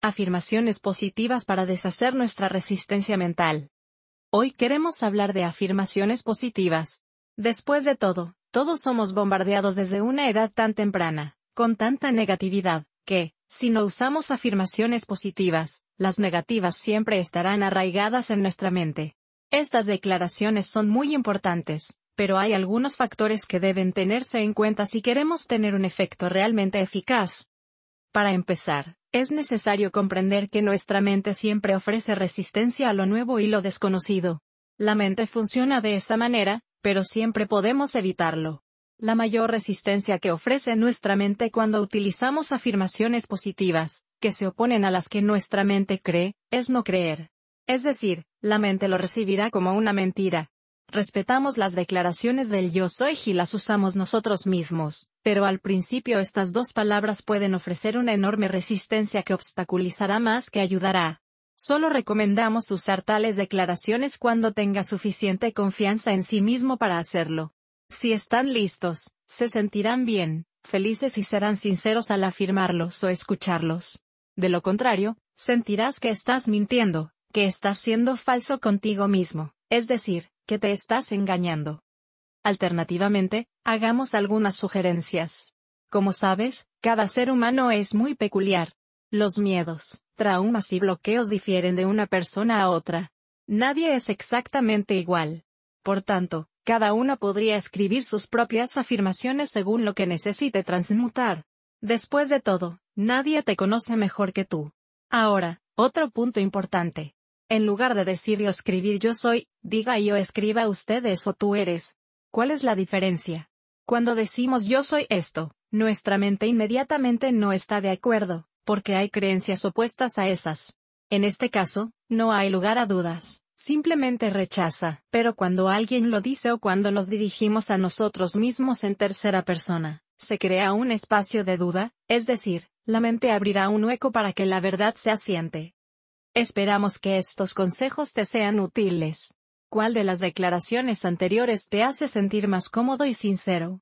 Afirmaciones positivas para deshacer nuestra resistencia mental. Hoy queremos hablar de afirmaciones positivas. Después de todo, todos somos bombardeados desde una edad tan temprana, con tanta negatividad, que, si no usamos afirmaciones positivas, las negativas siempre estarán arraigadas en nuestra mente. Estas declaraciones son muy importantes, pero hay algunos factores que deben tenerse en cuenta si queremos tener un efecto realmente eficaz. Para empezar, es necesario comprender que nuestra mente siempre ofrece resistencia a lo nuevo y lo desconocido. La mente funciona de esa manera, pero siempre podemos evitarlo. La mayor resistencia que ofrece nuestra mente cuando utilizamos afirmaciones positivas, que se oponen a las que nuestra mente cree, es no creer. Es decir, la mente lo recibirá como una mentira. Respetamos las declaraciones del yo soy y las usamos nosotros mismos, pero al principio estas dos palabras pueden ofrecer una enorme resistencia que obstaculizará más que ayudará. Solo recomendamos usar tales declaraciones cuando tenga suficiente confianza en sí mismo para hacerlo. Si están listos, se sentirán bien, felices y serán sinceros al afirmarlos o escucharlos. De lo contrario, sentirás que estás mintiendo, que estás siendo falso contigo mismo, es decir, que te estás engañando. Alternativamente, hagamos algunas sugerencias. Como sabes, cada ser humano es muy peculiar. Los miedos, traumas y bloqueos difieren de una persona a otra. Nadie es exactamente igual. Por tanto, cada uno podría escribir sus propias afirmaciones según lo que necesite transmutar. Después de todo, nadie te conoce mejor que tú. Ahora, otro punto importante. En lugar de decir yo escribir yo soy, diga yo escriba ustedes o tú eres. ¿Cuál es la diferencia? Cuando decimos yo soy esto, nuestra mente inmediatamente no está de acuerdo, porque hay creencias opuestas a esas. En este caso, no hay lugar a dudas, simplemente rechaza, pero cuando alguien lo dice o cuando nos dirigimos a nosotros mismos en tercera persona, se crea un espacio de duda, es decir, la mente abrirá un hueco para que la verdad se asiente. Esperamos que estos consejos te sean útiles. ¿Cuál de las declaraciones anteriores te hace sentir más cómodo y sincero?